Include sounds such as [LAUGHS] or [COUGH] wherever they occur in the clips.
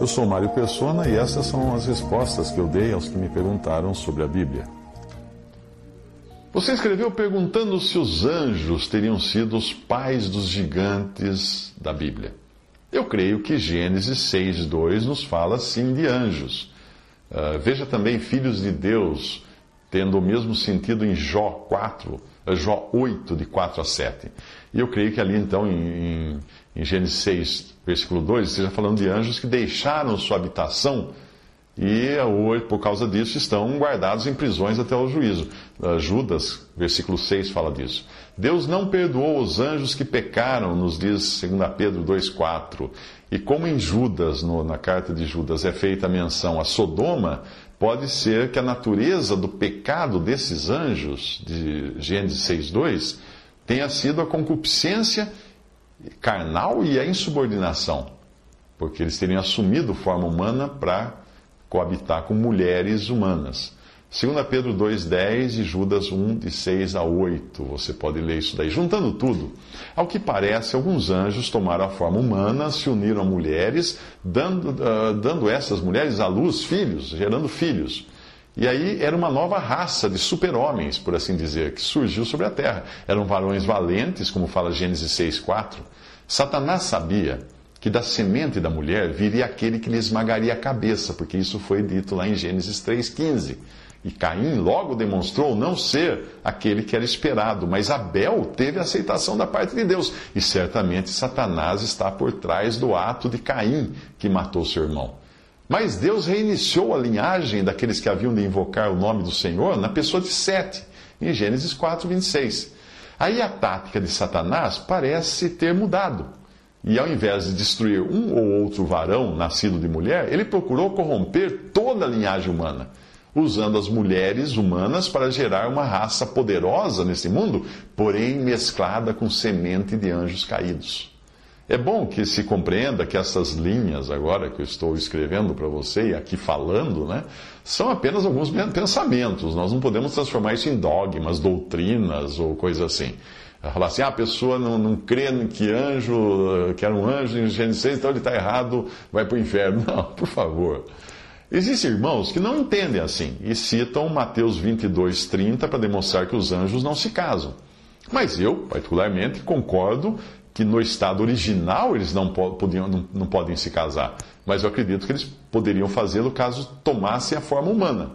Eu sou Mário Persona e essas são as respostas que eu dei aos que me perguntaram sobre a Bíblia. Você escreveu perguntando se os anjos teriam sido os pais dos gigantes da Bíblia. Eu creio que Gênesis 6,2 nos fala sim de anjos. Uh, veja também filhos de Deus, tendo o mesmo sentido em Jó 4, uh, Jó 8, de 4 a 7. E eu creio que ali então em, em Gênesis 6, versículo 2, esteja falando de anjos que deixaram sua habitação e hoje, por causa disso, estão guardados em prisões até o juízo. Uh, Judas, versículo 6, fala disso. Deus não perdoou os anjos que pecaram, nos diz 2 Pedro 2,4. E como em Judas, no, na carta de Judas, é feita a menção a Sodoma, pode ser que a natureza do pecado desses anjos, de Gênesis 6,2, tenha sido a concupiscência carnal e a insubordinação, porque eles teriam assumido forma humana para coabitar com mulheres humanas. 2 Pedro 2,10 e Judas 1, de 6 a 8. Você pode ler isso daí. Juntando tudo, ao que parece, alguns anjos tomaram a forma humana, se uniram a mulheres, dando, uh, dando essas mulheres à luz filhos, gerando filhos. E aí era uma nova raça de super-homens, por assim dizer, que surgiu sobre a terra. Eram varões valentes, como fala Gênesis 6,4. Satanás sabia que da semente da mulher viria aquele que lhe esmagaria a cabeça, porque isso foi dito lá em Gênesis 3,15. E Caim logo demonstrou não ser aquele que era esperado, mas Abel teve aceitação da parte de Deus. E certamente Satanás está por trás do ato de Caim que matou seu irmão. Mas Deus reiniciou a linhagem daqueles que haviam de invocar o nome do Senhor na pessoa de Sete, em Gênesis 4, 26. Aí a tática de Satanás parece ter mudado. E ao invés de destruir um ou outro varão nascido de mulher, ele procurou corromper toda a linhagem humana, usando as mulheres humanas para gerar uma raça poderosa nesse mundo, porém mesclada com semente de anjos caídos. É bom que se compreenda que essas linhas agora que eu estou escrevendo para você e aqui falando, né, são apenas alguns pensamentos. Nós não podemos transformar isso em dogmas, doutrinas ou coisa assim. Falar assim, ah, a pessoa não, não crê que anjo, que era um anjo em Gênesis 6, então ele está errado, vai para o inferno. [LAUGHS] Não, por favor. Existem irmãos que não entendem assim e citam Mateus 22, 30 para demonstrar que os anjos não se casam. Mas eu, particularmente, concordo que no estado original eles não, podiam, não, não podem se casar. Mas eu acredito que eles poderiam fazê-lo caso tomassem a forma humana.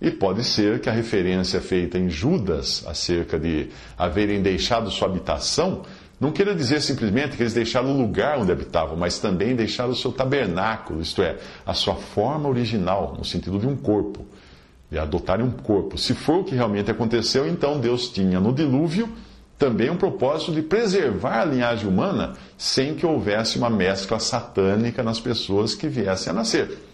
E pode ser que a referência feita em Judas acerca de haverem deixado sua habitação não queira dizer simplesmente que eles deixaram o lugar onde habitavam, mas também deixaram o seu tabernáculo, isto é, a sua forma original, no sentido de um corpo, de adotarem um corpo. Se for o que realmente aconteceu, então Deus tinha no dilúvio também um propósito de preservar a linhagem humana sem que houvesse uma mescla satânica nas pessoas que viessem a nascer.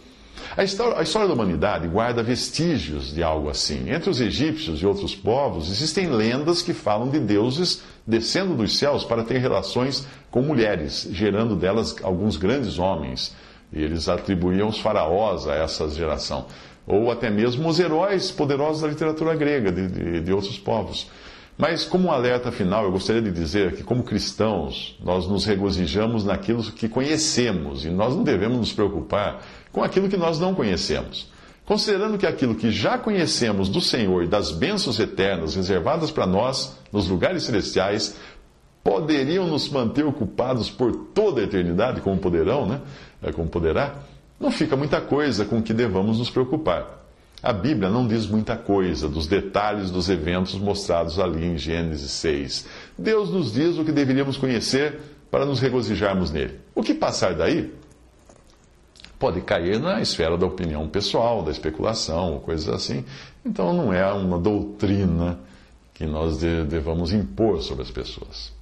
A história, a história, da humanidade guarda vestígios de algo assim. Entre os egípcios e outros povos, existem lendas que falam de deuses descendo dos céus para ter relações com mulheres, gerando delas alguns grandes homens. E eles atribuíam os faraós a essa geração. Ou até mesmo os heróis poderosos da literatura grega, de, de, de outros povos. Mas, como um alerta final, eu gostaria de dizer que, como cristãos, nós nos regozijamos naquilo que conhecemos e nós não devemos nos preocupar com aquilo que nós não conhecemos. Considerando que aquilo que já conhecemos do Senhor e das bênçãos eternas reservadas para nós nos lugares celestiais poderiam nos manter ocupados por toda a eternidade, como poderão, né? É, como poderá, não fica muita coisa com que devamos nos preocupar. A Bíblia não diz muita coisa dos detalhes dos eventos mostrados ali em Gênesis 6. Deus nos diz o que deveríamos conhecer para nos regozijarmos nele. O que passar daí pode cair na esfera da opinião pessoal, da especulação, coisas assim. Então não é uma doutrina que nós devamos impor sobre as pessoas.